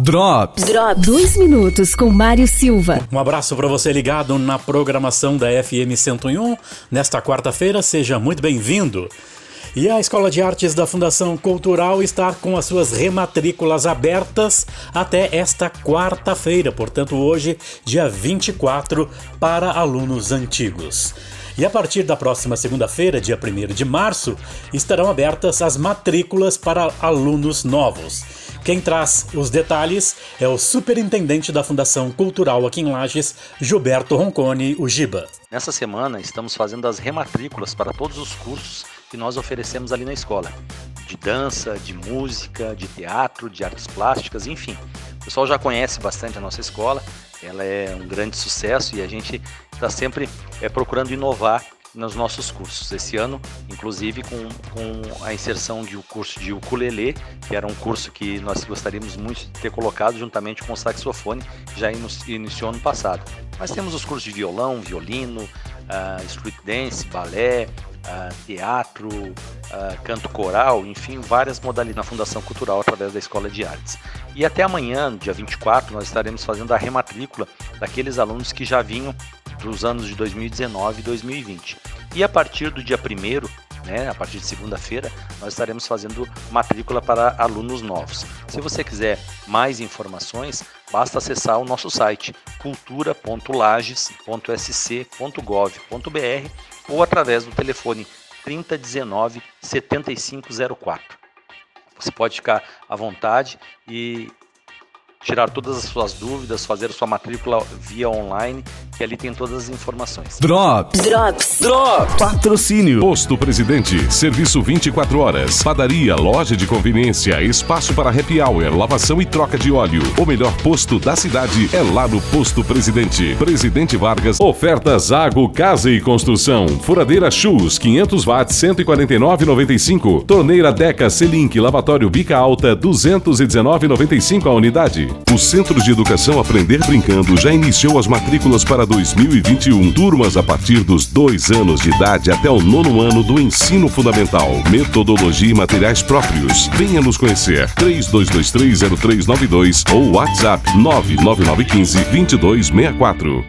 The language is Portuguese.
Drops. Drops. Dois minutos com Mário Silva. Um abraço para você ligado na programação da FM 101. Nesta quarta-feira, seja muito bem-vindo. E a Escola de Artes da Fundação Cultural está com as suas rematrículas abertas até esta quarta-feira, portanto, hoje, dia 24, para alunos antigos. E a partir da próxima segunda-feira, dia 1 de março, estarão abertas as matrículas para alunos novos. Quem traz os detalhes é o superintendente da Fundação Cultural aqui em Lages, Gilberto Roncone, o Giba. Nessa semana estamos fazendo as rematrículas para todos os cursos que nós oferecemos ali na escola. De dança, de música, de teatro, de artes plásticas, enfim. O pessoal já conhece bastante a nossa escola, ela é um grande sucesso e a gente está sempre é, procurando inovar nos nossos cursos. Esse ano, inclusive, com, com a inserção de um curso de ukulele, que era um curso que nós gostaríamos muito de ter colocado juntamente com o saxofone, já iniciou ano passado. Mas temos os cursos de violão, violino, uh, street dance, balé, uh, teatro, uh, canto coral, enfim, várias modalidades na Fundação Cultural através da Escola de Artes. E até amanhã, dia 24, nós estaremos fazendo a rematrícula daqueles alunos que já vinham dos anos de 2019 e 2020. E a partir do dia 1 né, a partir de segunda-feira, nós estaremos fazendo matrícula para alunos novos. Se você quiser mais informações, basta acessar o nosso site cultura.lages.sc.gov.br ou através do telefone 3019 7504. Você pode ficar à vontade e tirar todas as suas dúvidas, fazer sua matrícula via online, que ali tem todas as informações. Drops. Drops. Drops. Patrocínio. Posto Presidente. Serviço 24 horas. Padaria, loja de conveniência, espaço para happy hour, lavação e troca de óleo. O melhor posto da cidade é lá no Posto Presidente. Presidente Vargas. Ofertas Água, Casa e Construção. Furadeira Chus, 500 watts, 149,95. Torneira Deca Selink, lavatório Bica Alta, 219,95 a unidade. O Centro de Educação Aprender Brincando já iniciou as matrículas para 2021. Turmas a partir dos dois anos de idade até o nono ano do ensino fundamental. Metodologia e materiais próprios. Venha nos conhecer. 32230392 ou WhatsApp 99915 2264.